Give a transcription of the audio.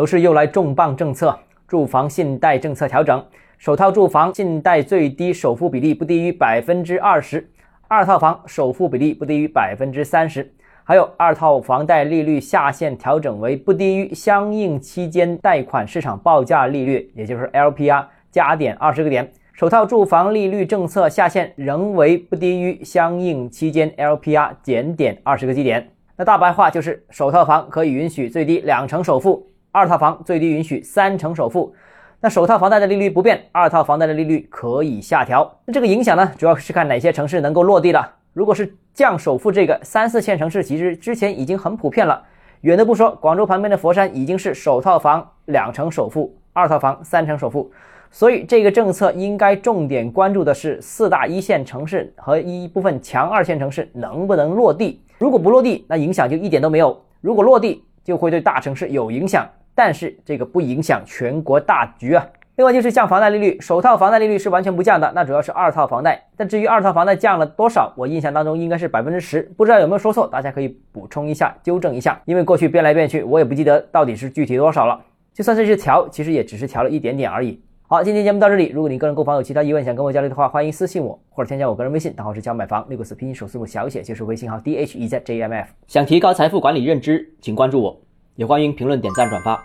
楼市又来重磅政策，住房信贷政策调整，首套住房信贷最低首付比例不低于百分之二十，二套房首付比例不低于百分之三十，还有二套房贷利率下限调整为不低于相应期间贷款市场报价利率，也就是 LPR 加点二十个点。首套住房利率政策下限仍为不低于相应期间 LPR 减点二十个基点。那大白话就是，首套房可以允许最低两成首付。二套房最低允许三成首付，那首套房贷的利率不变，二套房贷的利率可以下调。那这个影响呢，主要是看哪些城市能够落地了。如果是降首付，这个三四线城市其实之前已经很普遍了。远的不说，广州旁边的佛山已经是首套房两成首付，二套房三成首付。所以这个政策应该重点关注的是四大一线城市和一部分强二线城市能不能落地。如果不落地，那影响就一点都没有；如果落地，就会对大城市有影响。但是这个不影响全国大局啊。另外就是降房贷利率，首套房贷利率是完全不降的，那主要是二套房贷。但至于二套房贷降了多少，我印象当中应该是百分之十，不知道有没有说错，大家可以补充一下，纠正一下。因为过去变来变去，我也不记得到底是具体多少了。就算是调，其实也只是调了一点点而已。好，今天节目到这里。如果你个人购房有其他疑问，想跟我交流的话，欢迎私信我或者添加我个人微信，账号是教买房六个字拼音首字母小写，就是微信号 d h e z j m f。想提高财富管理认知，请关注我，也欢迎评论、点赞、转发。